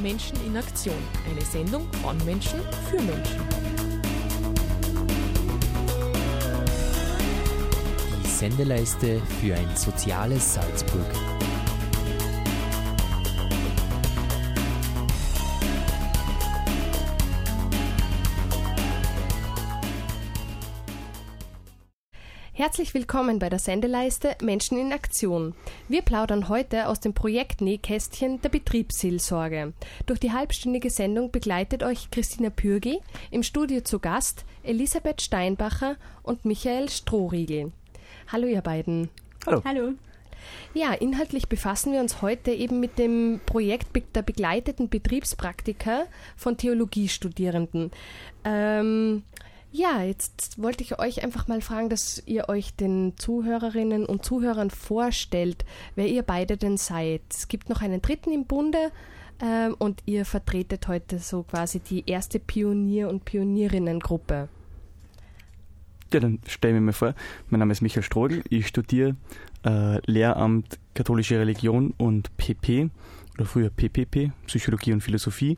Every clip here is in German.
Menschen in Aktion. Eine Sendung von Menschen für Menschen. Die Sendeleiste für ein soziales Salzburg. Herzlich willkommen bei der Sendeleiste Menschen in Aktion. Wir plaudern heute aus dem Projekt Nähkästchen der Betriebsseelsorge. Durch die halbstündige Sendung begleitet euch Christina Pürgi, im Studio zu Gast Elisabeth Steinbacher und Michael Strohriegel. Hallo ihr beiden. Hallo. Hallo. Ja, inhaltlich befassen wir uns heute eben mit dem Projekt der begleiteten Betriebspraktika von Theologiestudierenden. Ähm, ja, jetzt wollte ich euch einfach mal fragen, dass ihr euch den Zuhörerinnen und Zuhörern vorstellt, wer ihr beide denn seid. Es gibt noch einen dritten im Bunde ähm, und ihr vertretet heute so quasi die erste Pionier- und Pionierinnengruppe. Ja, dann stelle ich mir mal vor. Mein Name ist Michael Strogel. Ich studiere äh, Lehramt Katholische Religion und PP oder früher PPP, Psychologie und Philosophie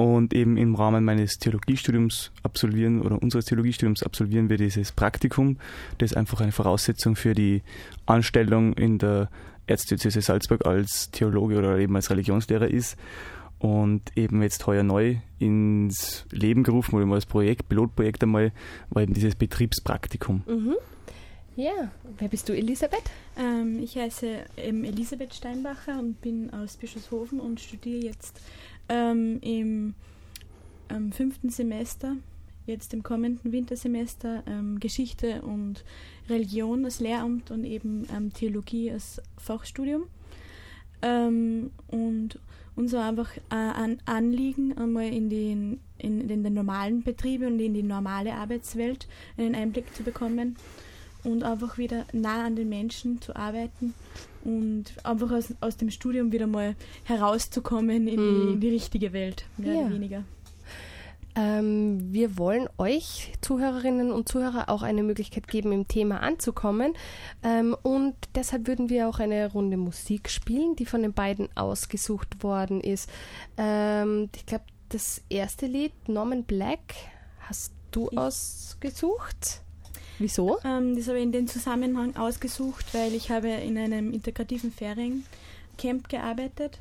und eben im Rahmen meines Theologiestudiums absolvieren oder unseres Theologiestudiums absolvieren wir dieses Praktikum, das einfach eine Voraussetzung für die Anstellung in der Erzdiözese Salzburg als Theologe oder eben als Religionslehrer ist und eben jetzt heuer neu ins Leben gerufen oder mal als Projekt, Pilotprojekt einmal, war eben dieses Betriebspraktikum. Mhm. Ja, wer bist du, Elisabeth? Ähm, ich heiße ähm, Elisabeth Steinbacher und bin aus Bischofshofen und studiere jetzt ähm, im ähm, fünften Semester, jetzt im kommenden Wintersemester, ähm, Geschichte und Religion als Lehramt und eben ähm, Theologie als Fachstudium. Ähm, und unser einfach äh, an Anliegen, einmal in den, in, in den normalen Betriebe und in die normale Arbeitswelt einen Einblick zu bekommen und einfach wieder nah an den Menschen zu arbeiten und einfach aus, aus dem Studium wieder mal herauszukommen in, hm. die, in die, richtige Welt, mehr ja. oder weniger. Ähm, wir wollen euch, Zuhörerinnen und Zuhörer, auch eine Möglichkeit geben, im Thema anzukommen. Ähm, und deshalb würden wir auch eine Runde Musik spielen, die von den beiden ausgesucht worden ist. Ähm, ich glaube, das erste Lied, Norman Black, hast du ich ausgesucht? Wieso? Ähm, das habe ich in dem Zusammenhang ausgesucht, weil ich habe in einem integrativen Feriencamp gearbeitet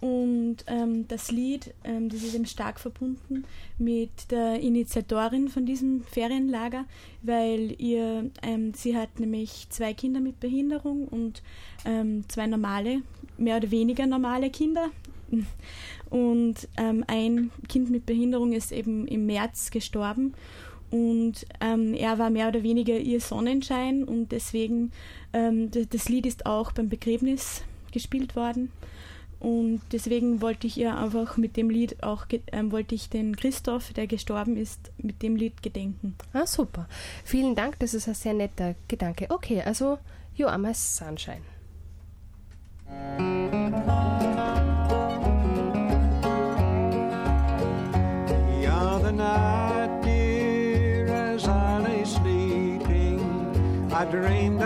und ähm, das Lied, ähm, das ist eben stark verbunden mit der Initiatorin von diesem Ferienlager, weil ihr, ähm, sie hat nämlich zwei Kinder mit Behinderung und ähm, zwei normale, mehr oder weniger normale Kinder. Und ähm, ein Kind mit Behinderung ist eben im März gestorben und ähm, er war mehr oder weniger ihr Sonnenschein und deswegen, ähm, das Lied ist auch beim Begräbnis gespielt worden. Und deswegen wollte ich ihr einfach mit dem Lied auch, ähm, wollte ich den Christoph, der gestorben ist, mit dem Lied gedenken. Ah, super. Vielen Dank, das ist ein sehr netter Gedanke. Okay, also You Are My Sunshine. I dreamed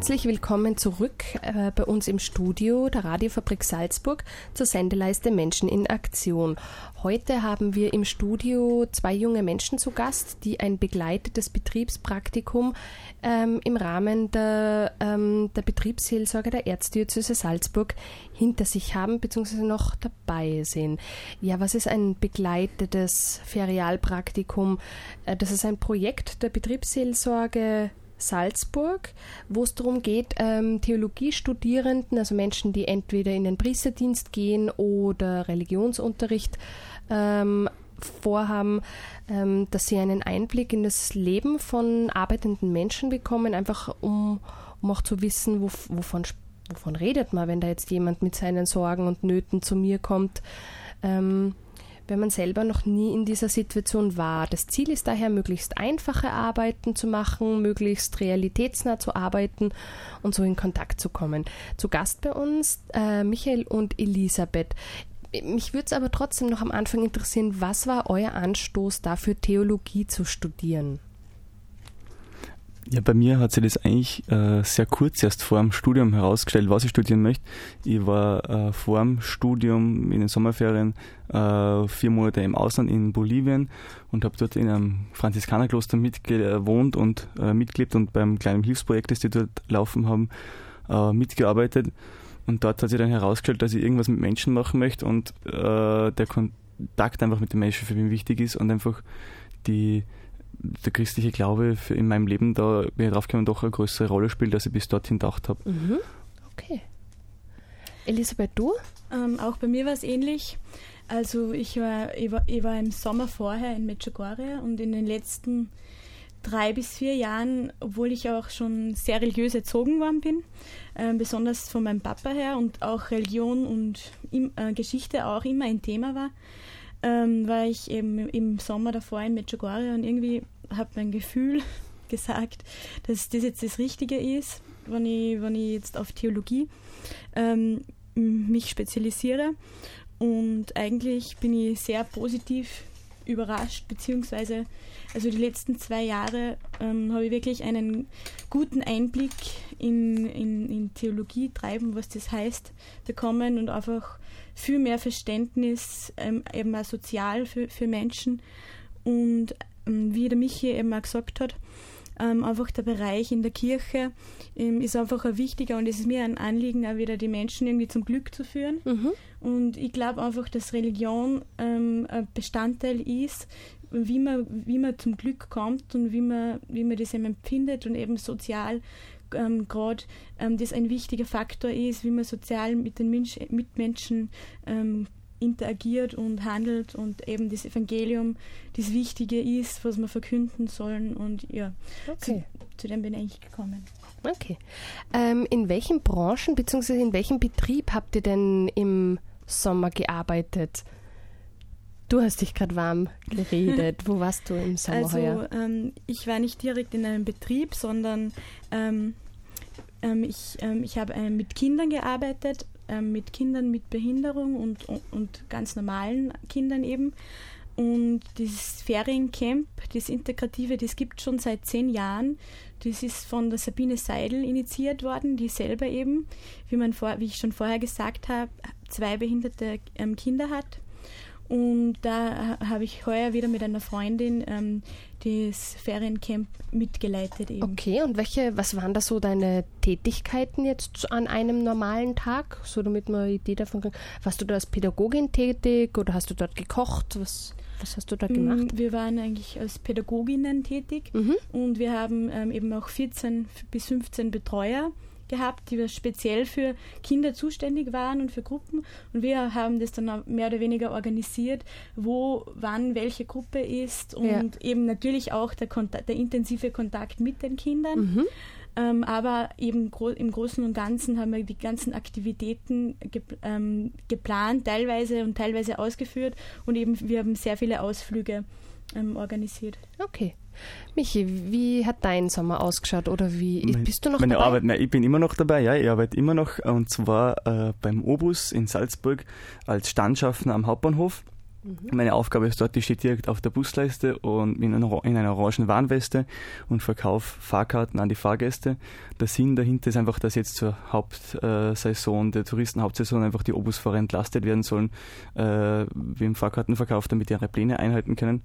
Herzlich willkommen zurück äh, bei uns im Studio der Radiofabrik Salzburg zur Sendeleiste Menschen in Aktion. Heute haben wir im Studio zwei junge Menschen zu Gast, die ein begleitetes Betriebspraktikum ähm, im Rahmen der, ähm, der Betriebsseelsorge der Erzdiözese Salzburg hinter sich haben bzw. noch dabei sind. Ja, was ist ein begleitetes Ferialpraktikum? Äh, das ist ein Projekt der Betriebsseelsorge Salzburg, wo es darum geht, ähm, Theologiestudierenden, also Menschen, die entweder in den Priesterdienst gehen oder Religionsunterricht ähm, vorhaben, ähm, dass sie einen Einblick in das Leben von arbeitenden Menschen bekommen, einfach um, um auch zu wissen, wo, wovon, wovon redet man, wenn da jetzt jemand mit seinen Sorgen und Nöten zu mir kommt. Wenn man selber noch nie in dieser Situation war. Das Ziel ist daher, möglichst einfache Arbeiten zu machen, möglichst realitätsnah zu arbeiten und so in Kontakt zu kommen. Zu Gast bei uns äh, Michael und Elisabeth. Mich würde es aber trotzdem noch am Anfang interessieren, was war euer Anstoß dafür, Theologie zu studieren? Ja, bei mir hat sich das eigentlich äh, sehr kurz erst vor dem Studium herausgestellt, was ich studieren möchte. Ich war äh, vor dem Studium in den Sommerferien äh, vier Monate im Ausland in Bolivien und habe dort in einem Franziskanerkloster mitgewohnt und äh, mitgelebt und beim kleinen Hilfsprojekt, das die dort laufen haben, äh, mitgearbeitet. Und dort hat sich dann herausgestellt, dass ich irgendwas mit Menschen machen möchte und äh, der Kontakt einfach mit den Menschen für mich wichtig ist und einfach die der christliche Glaube in meinem Leben da, bin ich draufgekommen, doch eine größere Rolle spielt, als ich bis dorthin gedacht habe. Mhm. Okay. Elisabeth, du? Ähm, auch bei mir war es ähnlich. Also ich war, ich war, ich war im Sommer vorher in Medjugorje und in den letzten drei bis vier Jahren, obwohl ich auch schon sehr religiös erzogen worden bin, äh, besonders von meinem Papa her und auch Religion und im, äh, Geschichte auch immer ein Thema war, ähm, war ich eben im Sommer davor in Medjugorje und irgendwie hat mein Gefühl gesagt, dass das jetzt das Richtige ist, wenn ich, wenn ich jetzt auf Theologie ähm, mich spezialisiere. Und eigentlich bin ich sehr positiv überrascht, beziehungsweise also die letzten zwei Jahre ähm, habe ich wirklich einen guten Einblick in, in, in Theologie treiben, was das heißt, bekommen und einfach viel mehr Verständnis ähm, eben auch sozial für, für Menschen. Und ähm, wie der Michi eben auch gesagt hat, ähm, einfach der Bereich in der Kirche ähm, ist einfach ein wichtiger und es ist mir ein Anliegen, auch wieder die Menschen irgendwie zum Glück zu führen. Mhm. Und ich glaube einfach, dass Religion ähm, ein Bestandteil ist, wie man, wie man zum Glück kommt und wie man, wie man das eben empfindet und eben sozial ähm, gerade ähm, das ein wichtiger Faktor ist, wie man sozial mit den Mensch, Mitmenschen ähm, interagiert und handelt und eben das Evangelium das Wichtige ist, was wir verkünden sollen und ja, Okay. zu, zu dem bin ich eigentlich gekommen. Okay. Ähm, in welchen Branchen bzw. in welchem Betrieb habt ihr denn im Sommer gearbeitet? Du hast dich gerade warm geredet. Wo warst du im Sommer Also heuer? ähm, ich war nicht direkt in einem Betrieb, sondern ähm, ähm, ich, ähm, ich habe ähm, mit Kindern gearbeitet, ähm, mit Kindern mit Behinderung und, und, und ganz normalen Kindern eben. Und dieses Feriencamp, das Integrative, das gibt schon seit zehn Jahren. Das ist von der Sabine Seidel initiiert worden, die selber eben, wie, man vor, wie ich schon vorher gesagt habe, zwei behinderte ähm, Kinder hat. Und da ha- habe ich heuer wieder mit einer Freundin ähm, das Feriencamp mitgeleitet eben. Okay, und welche, was waren da so deine Tätigkeiten jetzt an einem normalen Tag? So damit man eine Idee davon kriegt. Warst du da als Pädagogin tätig oder hast du dort gekocht? Was, was hast du da gemacht? Mm, Wir waren eigentlich als Pädagoginnen tätig Mhm. und wir haben ähm, eben auch 14 bis 15 Betreuer gehabt, die speziell für Kinder zuständig waren und für Gruppen. Und wir haben das dann mehr oder weniger organisiert, wo, wann welche Gruppe ist und Ja. eben natürlich auch der, Kontakt, der intensive Kontakt mit den Kindern. Mhm. Ähm, aber eben gro im Großen und Ganzen haben wir die ganzen Aktivitäten gep ähm, geplant, teilweise und teilweise ausgeführt und eben wir haben sehr viele Ausflüge ähm, organisiert. Okay. Michi, wie hat dein Sommer ausgeschaut oder wie Mein- bist du noch Meine dabei? Arbeit, nein, ich bin immer noch dabei, ja, ich arbeite immer noch und zwar äh, beim Obus in Salzburg als Standschaffner am Hauptbahnhof. Meine Aufgabe ist dort, ich stehe direkt auf der Busleiste und in einer, in einer orangen Warnweste und verkaufe Fahrkarten an die Fahrgäste. Der Sinn dahinter ist einfach, dass jetzt zur Hauptsaison der Touristenhauptsaison einfach die Obusfahrer entlastet werden sollen, äh, wie im Fahrkartenverkauf, damit die ihre Pläne einhalten können.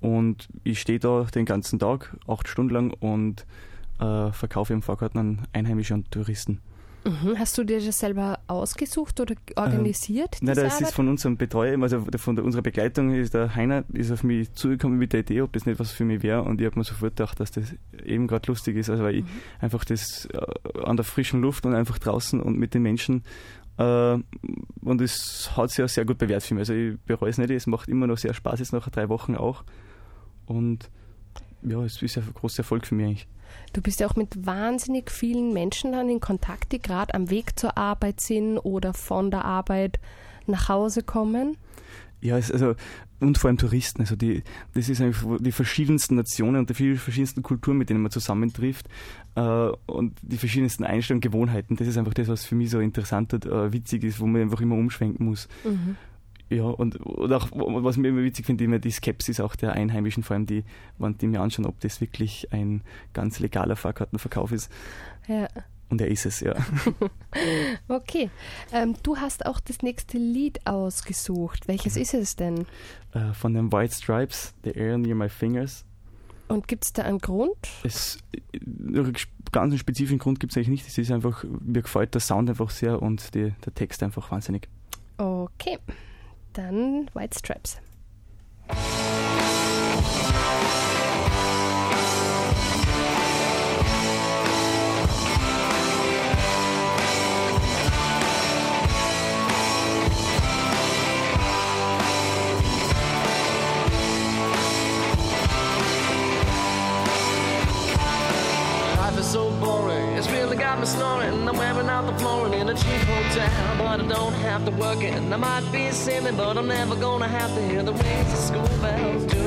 Und ich stehe da den ganzen Tag, acht Stunden lang und äh, verkaufe eben Fahrkarten an Einheimische und Touristen. Mhm. Hast du dir das selber ausgesucht oder organisiert? Nein, diese das ist Arbeit? von unserem Betreuer, also von der, unserer Begleitung ist der Heiner ist auf mich zugekommen mit der Idee, ob das nicht was für mich wäre und ich habe mir sofort gedacht, dass das eben gerade lustig ist, also weil ich einfach das äh, an der frischen Luft und einfach draußen und mit den Menschen äh, und es hat sich auch sehr gut bewährt für mich. Also ich bereue es nicht, es macht immer noch sehr Spaß jetzt nach drei Wochen auch und ja, es ist ein großer Erfolg für mich eigentlich. Du bist ja auch mit wahnsinnig vielen Menschen dann in Kontakt, die gerade am Weg zur Arbeit sind oder von der Arbeit nach Hause kommen. Ja, also, und vor allem Touristen. Also die, das ist einfach die verschiedensten Nationen und die verschiedensten Kulturen, mit denen man zusammentrifft äh, und die verschiedensten Einstellungen, Gewohnheiten. Das ist einfach das, was für mich so interessant und äh, witzig ist, wo man einfach immer umschwenken muss. Ja, und, und auch, was mir immer witzig finde, immer die Skepsis auch der Einheimischen, vor allem die, wenn die mir anschauen, ob das wirklich ein ganz legaler Fahrkartenverkauf ist. Ja. Und er ist es, ja. Okay. Ähm, du hast auch das nächste Lied ausgesucht. Welches ist es denn? Äh, von den White Stripes, The Air Near My Fingers. Und gibt es da einen Grund? Es, einen ganz einen spezifischen Grund gibt es eigentlich nicht. Es ist einfach, mir gefällt der Sound einfach sehr und die, der Text einfach wahnsinnig. Okay. Dann White Stripes. And I might be silly, but I'm never gonna have to hear the rings of school bells.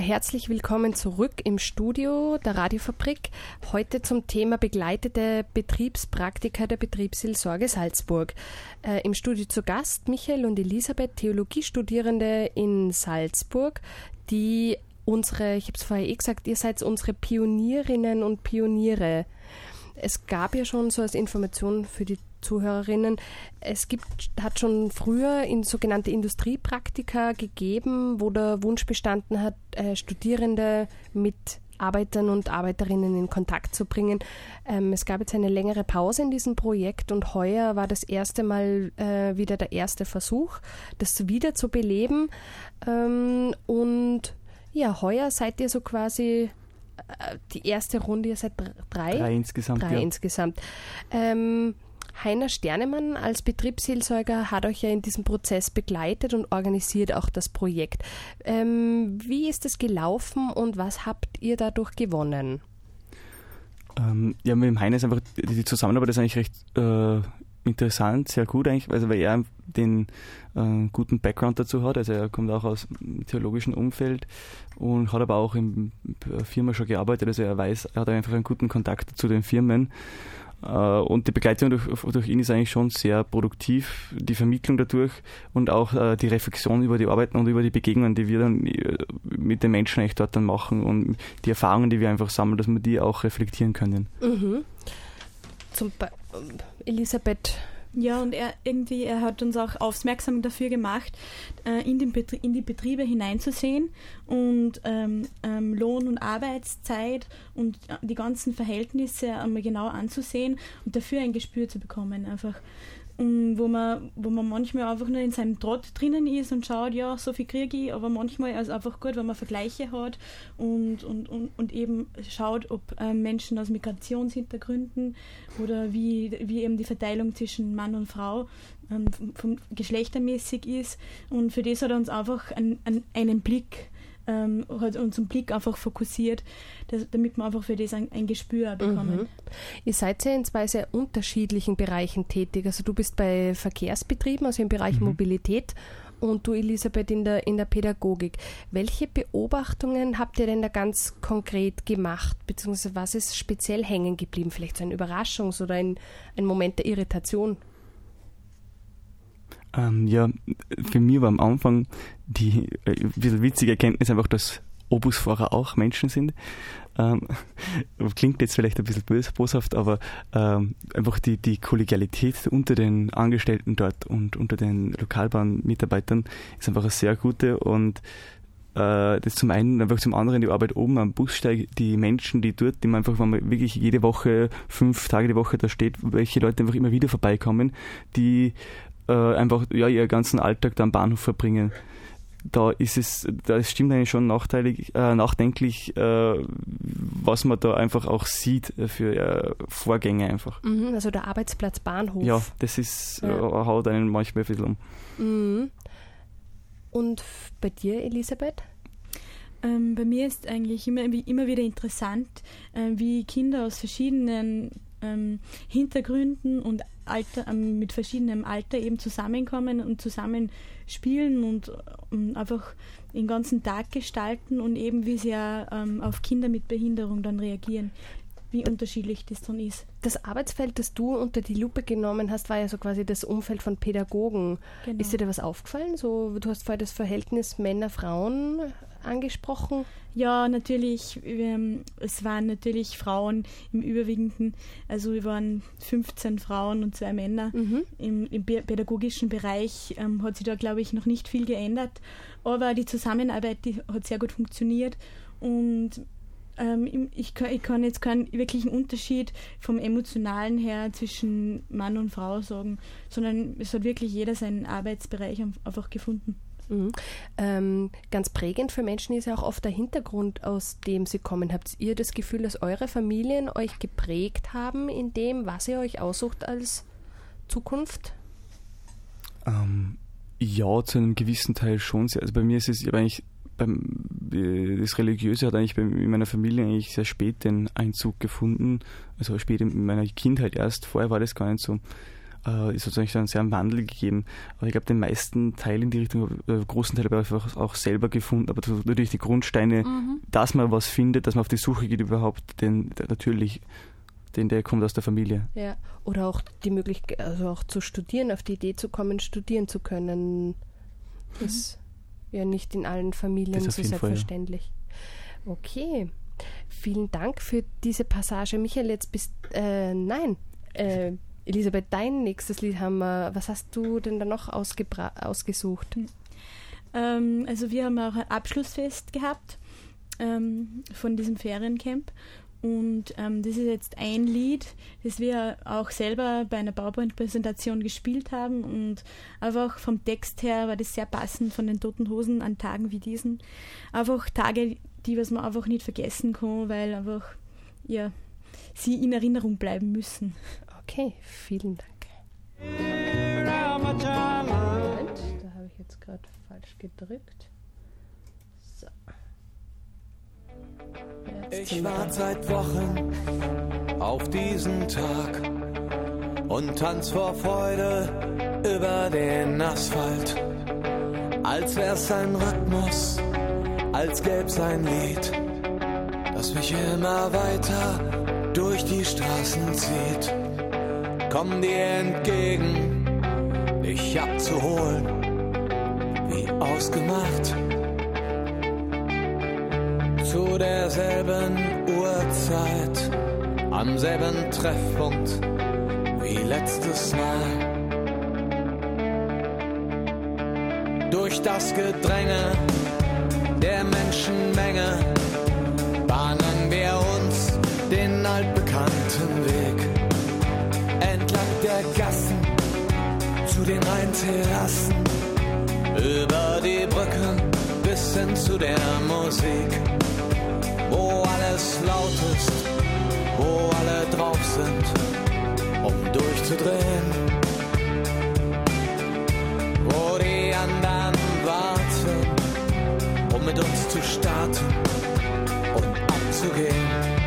Herzlich willkommen zurück im Studio der Radiofabrik. Heute zum Thema begleitete Betriebspraktika der Betriebsseelsorge Salzburg. Äh, Im Studio zu Gast Michael und Elisabeth, Theologiestudierende in Salzburg, die unsere, ich habe es vorher eh gesagt, ihr seid unsere Pionierinnen und Pioniere. Es gab ja schon so als Information für die Zuhörerinnen, es gibt, hat schon früher in sogenannte Industriepraktika gegeben, wo der Wunsch bestanden hat, äh, Studierende mit Arbeitern und Arbeiterinnen in Kontakt zu bringen. Ähm, es gab jetzt eine längere Pause in diesem Projekt und heuer war das erste Mal äh, wieder der erste Versuch, das wieder zu beleben. Ähm, und ja, heuer seid ihr so quasi äh, die erste Runde, ihr seid dr- drei? Drei insgesamt, Drei ja. insgesamt. Ähm, Heiner Sternemann als Betriebsseelsorger hat euch ja in diesem Prozess begleitet und organisiert auch das Projekt. Ähm, wie ist es gelaufen und was habt ihr dadurch gewonnen? Ähm, ja, mit dem Heine ist einfach, die Zusammenarbeit ist eigentlich recht äh, interessant, sehr gut eigentlich, also weil er den äh, guten Background dazu hat. Also er kommt auch aus dem theologischen Umfeld und hat aber auch in der Firma schon gearbeitet. Also er weiß, er hat einfach einen guten Kontakt zu den Firmen. Äh, und die Begleitung durch, durch ihn ist eigentlich schon sehr produktiv, die Vermittlung dadurch und auch äh, die Reflexion über die Arbeiten und über die Begegnungen, die wir dann äh, mit den Menschen eigentlich dort dann machen und die Erfahrungen, die wir einfach sammeln, dass wir die auch reflektieren können. Mhm. Zum Be Elisabeth, Ja, und er irgendwie, er hat uns auch aufmerksam dafür gemacht, äh, in, den Betrie in die Betriebe hineinzusehen und ähm, ähm, Lohn- und Arbeitszeit und äh, die ganzen Verhältnisse einmal genau anzusehen und dafür ein Gespür zu bekommen. Einfach. Wo man, wo man manchmal einfach nur in seinem Trott drinnen ist und schaut, ja, so viel kriege ich, aber manchmal ist es einfach gut, wenn man Vergleiche hat und, und, und, und eben schaut, ob ähm, Menschen aus Migrationshintergründen oder wie, wie eben die Verteilung zwischen Mann und Frau ähm, vom, vom geschlechtermäßig ist. Und für das hat er uns einfach einen, einen, einen Blick, ähm, hat unseren Blick einfach fokussiert, dass, damit wir einfach für das ein, ein Gespür bekommen. Mhm. Ihr seid ja in zwei sehr unterschiedlichen Bereichen tätig. Also du bist bei Verkehrsbetrieben, also im Bereich Mhm. Mobilität und du Elisabeth in der, in der Pädagogik. Welche Beobachtungen habt ihr denn da ganz konkret gemacht? Beziehungsweise was ist speziell hängen geblieben? Vielleicht so ein Überraschungs- oder ein, ein Moment der Irritation? Ähm, ja, für mich war am Anfang die äh, witzige Erkenntnis einfach, dass Obusfahrer auch Menschen sind. Ähm, klingt jetzt vielleicht ein bisschen bös, boshaft, aber ähm, einfach die, die Kollegialität unter den Angestellten dort und unter den Lokalbahnmitarbeitern ist einfach eine sehr gute und äh, das zum einen, einfach zum anderen die Arbeit oben am Bussteig, die Menschen, die dort, die man einfach, wenn man wirklich jede Woche, fünf Tage die Woche da steht, welche Leute einfach immer wieder vorbeikommen, die äh, einfach ja, ihren ganzen Alltag da am Bahnhof verbringen. Da ist es, da stimmt eigentlich schon nachteilig, äh, nachdenklich, äh, was man da einfach auch sieht äh, für äh, Vorgänge einfach. Mhm, also der Arbeitsplatz Bahnhof. Ja, das ist, Ja. Äh, haut einen manchmal ein bisschen um. Mhm. Und bei dir, Elisabeth? Ähm, bei mir ist eigentlich immer, immer wieder interessant, äh, wie Kinder aus verschiedenen ähm, Hintergründen und Alter, ähm, mit verschiedenem Alter eben zusammenkommen und zusammen spielen und ähm, einfach den ganzen Tag gestalten und eben wie sie ja, ähm, auf Kinder mit Behinderung dann reagieren, wie unterschiedlich das dann ist. Das Arbeitsfeld, das du unter die Lupe genommen hast, war ja so quasi das Umfeld von Pädagogen. Genau. Ist dir da was aufgefallen? So, du hast vorher das Verhältnis Männer-Frauen angesprochen. Ja, natürlich. Ähm, es waren natürlich Frauen im Überwiegenden. Also wir waren 15 Frauen und zwei Männer. Mhm. Im, im pä- pädagogischen Bereich ähm, hat sich da, glaube ich, noch nicht viel geändert. Aber die Zusammenarbeit die hat sehr gut funktioniert. Und ähm, ich, kann, ich kann jetzt keinen wirklichen Unterschied vom Emotionalen her zwischen Mann und Frau sagen, sondern es hat wirklich jeder seinen Arbeitsbereich einfach gefunden. Mhm. Ähm, ganz prägend für Menschen ist ja auch oft der Hintergrund, aus dem sie kommen. Habt ihr das Gefühl, dass eure Familien euch geprägt haben in dem, was ihr euch aussucht als Zukunft? Ähm, ja, zu einem gewissen Teil schon. Also bei mir ist es eigentlich, äh, das Religiöse hat eigentlich in meiner Familie eigentlich sehr spät den Einzug gefunden. Also spät in meiner Kindheit erst. Vorher war das gar nicht so. Äh, ist sozusagen dann sehr einen Wandel gegeben. Aber ich glaube, den meisten Teil in die Richtung, äh, großen Teil habe ich einfach auch selber gefunden. Aber natürlich die Grundsteine, dass man was findet, dass man auf die Suche geht überhaupt, den, der, natürlich, den, der kommt aus der Familie. Ja. Oder auch die Möglichkeit, also auch zu studieren, auf die Idee zu kommen, studieren zu können. Ist ja nicht in allen Familien so jeden Fall, ja. selbstverständlich. Okay. Vielen Dank für diese Passage. Michael, jetzt bist äh, nein. Äh, Elisabeth, dein nächstes Lied haben wir. Was hast du denn da noch ausgebra ausgesucht? Ähm, also wir haben auch ein Abschlussfest gehabt ähm, von diesem Feriencamp. Und ähm, das ist jetzt ein Lied, das wir auch selber bei einer PowerPoint-Präsentation gespielt haben. Und einfach vom Text her war das sehr passend von den Toten Hosen an Tagen wie diesen. Einfach Tage, die was man einfach nicht vergessen kann, weil einfach ja, sie in Erinnerung bleiben müssen. Okay, vielen Dank. Moment, da habe ich jetzt gerade falsch gedrückt. So. Jetzt Ich warte seit Wochen auf diesen Tag. und tanz vor Freude über den Asphalt. Als wär's sein Rhythmus, als gäb's ein Lied, das mich immer weiter durch die Straßen zieht. Komm dir entgegen, dich abzuholen, wie ausgemacht. Zu derselben Uhrzeit, am selben Treffpunkt wie letztes Mal. Durch das Gedränge der Menschenmenge bahnen wir uns den altbekannten Weg Gassen zu den Rheinterrassen, über die Brücken bis hin zu der Musik, wo alles laut ist, wo alle drauf sind, um durchzudrehen. Wo die anderen warten, um mit uns zu starten und abzugehen.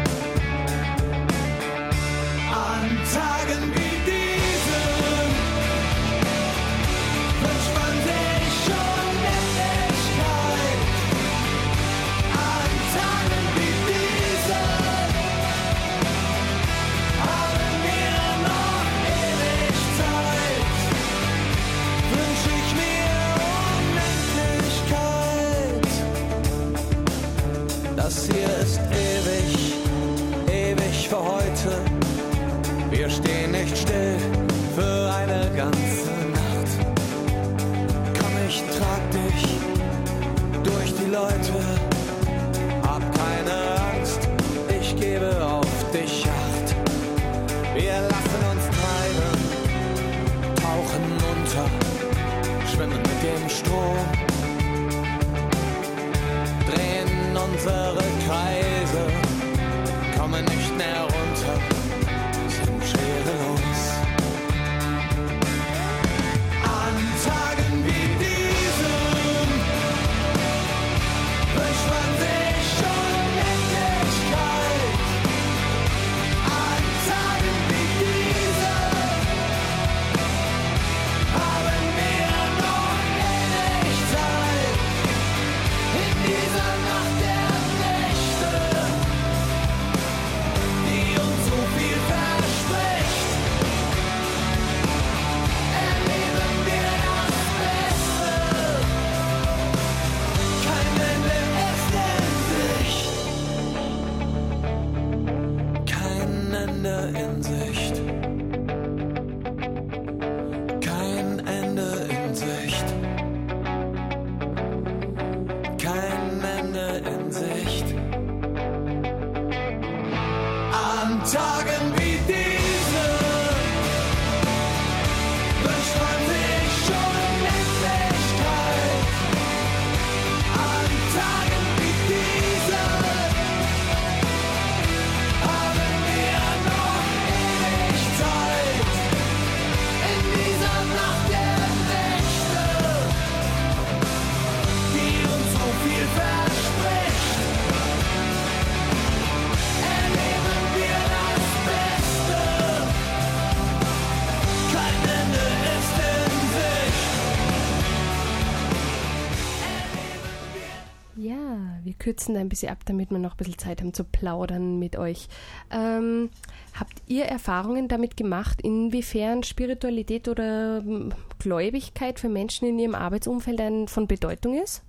Kürzen da ein bisschen ab, damit wir noch ein bisschen Zeit haben zu plaudern mit euch. Ähm, habt ihr Erfahrungen damit gemacht, inwiefern Spiritualität oder ähm, Gläubigkeit für Menschen in ihrem Arbeitsumfeld ein, von Bedeutung ist?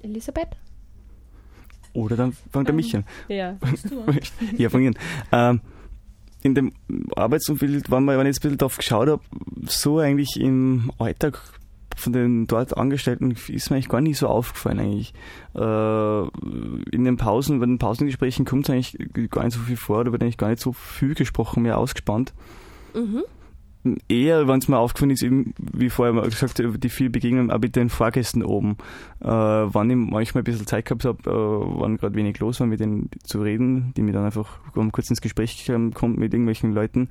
Elisabeth? Oder dann fängt der Michael. Ja. ja, von Ihnen. Ähm, in dem Arbeitsumfeld, wenn man jetzt ein bisschen drauf geschaut habe, so eigentlich im Alltag von den dort Angestellten ist mir eigentlich gar nicht so aufgefallen eigentlich. Äh, in den Pausen, bei den Pausengesprächen kommt es eigentlich gar nicht so viel vor, da wird eigentlich gar nicht so viel gesprochen, mehr ausgespannt. Mhm. Eher, wenn es mir aufgefallen ist, eben, wie vorher mal gesagt, die viel Begegnungen auch mit den Fahrgästen oben. Äh, wann ich manchmal ein bisschen Zeit gehabt habe, äh, wann gerade wenig los war, mit denen zu reden, die mir dann einfach kurz ins Gespräch kommt mit irgendwelchen Leuten,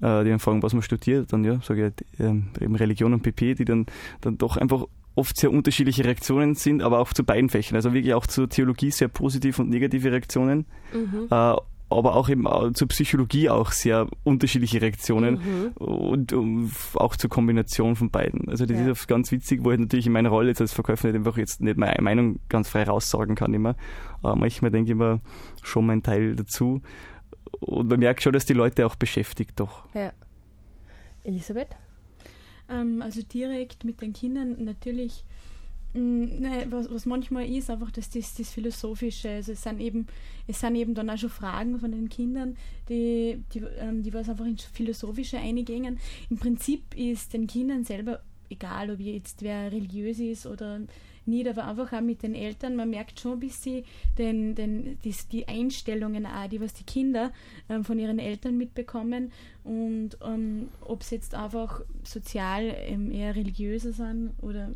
äh, die dann fragen, was man studiert, dann ja, sage ich halt, ähm, eben Religion und PP, die dann, dann doch einfach oft sehr unterschiedliche Reaktionen sind, aber auch zu beiden Fächern. Also wirklich auch zur Theologie sehr positive und negative Reaktionen. Mhm. Äh, aber auch eben äh, zur Psychologie auch sehr unterschiedliche Reaktionen Mhm. und um, auch zur Kombination von beiden. Also das Ja. ist ganz witzig, wo ich natürlich in meiner Rolle jetzt als Verkäufer nicht einfach jetzt nicht meine Meinung ganz frei raussagen kann immer. Aber manchmal denke ich immer schon mein Teil dazu. Und man merkt schon, dass die Leute auch beschäftigt doch. Ja. Elisabeth? Ähm, also direkt mit den Kindern natürlich, mh, ne, was, was manchmal ist, einfach dass das, das Philosophische, also es sind eben, es sind eben dann auch schon Fragen von den Kindern, die, die, ähm, die was einfach ins Philosophische eingehen. Im Prinzip ist den Kindern selber egal, ob jetzt wer religiös ist oder nicht, aber einfach auch mit den Eltern, man merkt schon ein bisschen den, den, die, die Einstellungen auch, die was die Kinder ähm, von ihren Eltern mitbekommen und ähm, ob es jetzt einfach sozial ähm, eher religiöser sind oder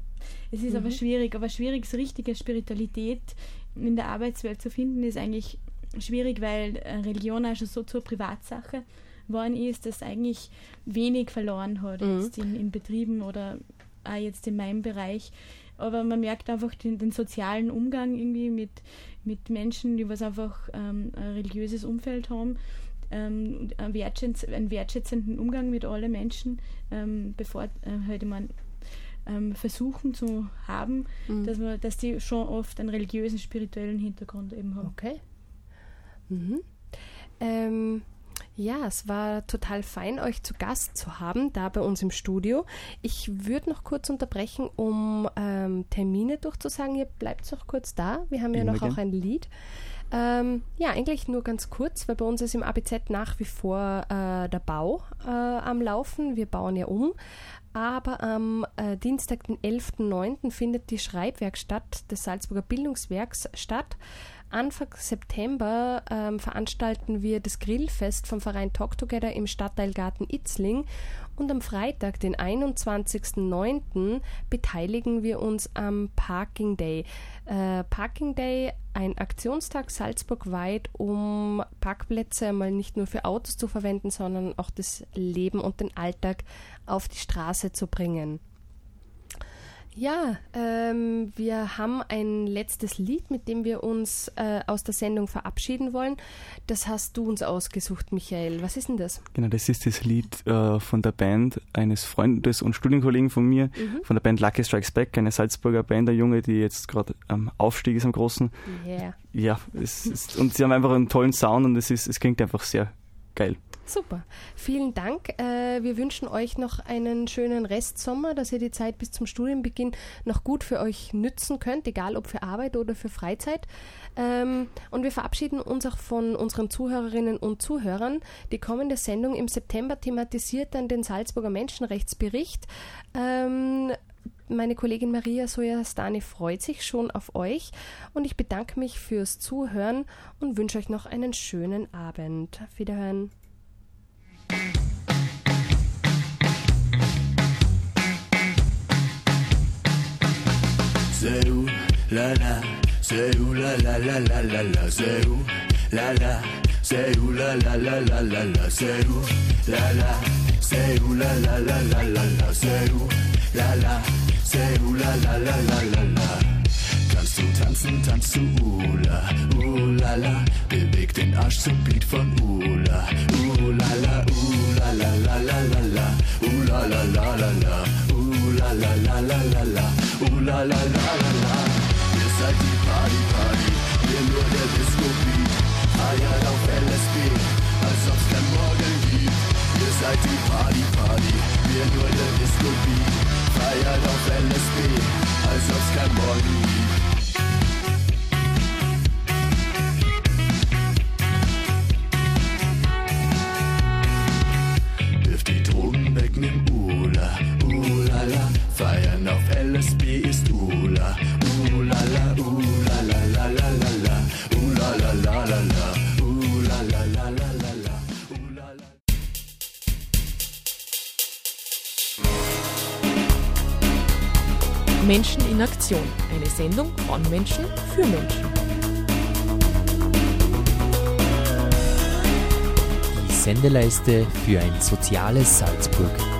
es ist aber schwierig, aber schwierig, so richtige Spiritualität in der Arbeitswelt zu finden, ist eigentlich schwierig, weil äh, Religion auch schon so zur Privatsache geworden ist, dass eigentlich wenig verloren hat Mhm. jetzt in, in Betrieben oder auch jetzt in meinem Bereich. Aber man merkt einfach den, den sozialen Umgang irgendwie mit, mit Menschen, die was einfach ähm, ein religiöses Umfeld haben. Ähm, einen, wertschätz einen wertschätzenden Umgang mit allen Menschen, ähm, bevor äh, halt man ähm, versuchen zu haben, Mhm. dass, man, dass die schon oft einen religiösen, spirituellen Hintergrund eben haben. Okay. Mhm. Ähm, ja, es war total fein, euch zu Gast zu haben, da bei uns im Studio. Ich würde noch kurz unterbrechen, um ähm, Termine durchzusagen. Ihr bleibt noch kurz da. Wir haben ja noch auch ein Lied. Ähm, ja, eigentlich nur ganz kurz, weil bei uns ist im ABZ nach wie vor äh, der Bau äh, am Laufen. Wir bauen ja um. Aber am äh, Dienstag, den 11.09., findet die Schreibwerkstatt des Salzburger Bildungswerks statt. Anfang September ähm, veranstalten wir das Grillfest vom Verein Talk Together im Stadtteilgarten Itzling und am Freitag, den 21.09., beteiligen wir uns am Parking Day. Äh, Parking Day, ein Aktionstag salzburgweit, um Parkplätze einmal nicht nur für Autos zu verwenden, sondern auch das Leben und den Alltag auf die Straße zu bringen. Ja, ähm, wir haben ein letztes Lied, mit dem wir uns äh, aus der Sendung verabschieden wollen. Das hast du uns ausgesucht, Michael. Was ist denn das? Genau, das ist das Lied äh, von der Band eines Freundes und Studienkollegen von mir, von der Band Lucky Strikes Back, eine Salzburger Band, der Junge, die jetzt gerade am Aufstieg ist am Großen. Yeah. Ja, es ist, und sie haben einfach einen tollen Sound und es, ist, es klingt einfach sehr geil. Super. Vielen Dank. Äh, wir wünschen euch noch einen schönen Restsommer, dass ihr die Zeit bis zum Studienbeginn noch gut für euch nützen könnt, egal ob für Arbeit oder für Freizeit. Ähm, und wir verabschieden uns auch von unseren Zuhörerinnen und Zuhörern. Die kommende Sendung im September thematisiert dann den Salzburger Menschenrechtsbericht. Ähm, meine Kollegin Maria Soja-Stani freut sich schon auf euch und ich bedanke mich fürs Zuhören und wünsche euch noch einen schönen Abend. Auf Wiederhören. Où la la, où la la la la la la, où la la, où la la la la la la, où la la, où la la la la la la, où la la, où la la la la la la. Kannst du tanzen, tanzt du Ula, Ulala, beweg den Arsch zum Beat von Ula, Ulala, Ulala, la la la la, Ulala, la la la, Ulala, la la la la, Ulala, la la la. Ihr seid die Party Party, wir nur der Disco Beat, feiert auf LSD, als ob's kein Morgen gibt. Ihr seid die Party Party, wir nur der Disco Beat, feiert auf LSD, als ob's kein Morgen gibt. Aktion. Eine Sendung von Menschen für Menschen. Die Sendeleiste für ein soziales Salzburg.